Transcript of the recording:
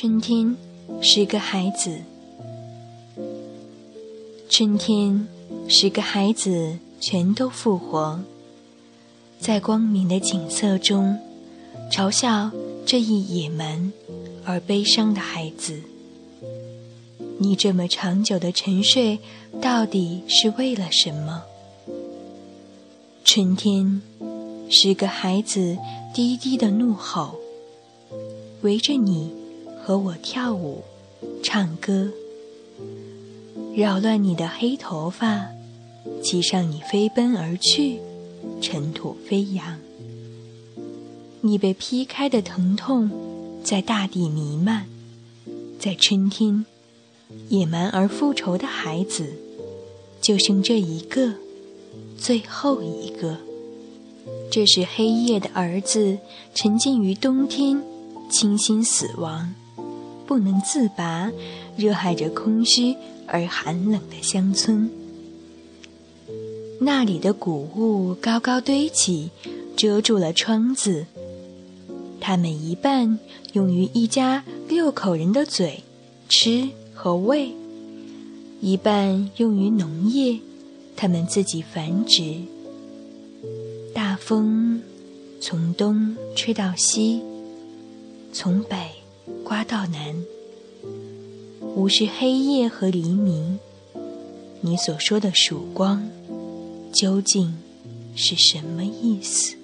春天是个孩子，春天是个孩子，全都复活，在光明的景色中，嘲笑这一野蛮而悲伤的孩子。你这么长久的沉睡，到底是为了什么？春天是个孩子，低低的怒吼，围着你。和我跳舞，唱歌，扰乱你的黑头发，骑上你飞奔而去，尘土飞扬。你被劈开的疼痛，在大地弥漫，在春天，野蛮而复仇的孩子，就剩这一个，最后一个。这是黑夜的儿子，沉浸于冬天，倾心死亡。不能自拔，热爱着空虚而寒冷的乡村。那里的谷物高高堆起，遮住了窗子。它们一半用于一家六口人的嘴吃和喂，一半用于农业，它们自己繁殖。大风从东吹到西，从北。刮到南，无视黑夜和黎明。你所说的曙光，究竟是什么意思？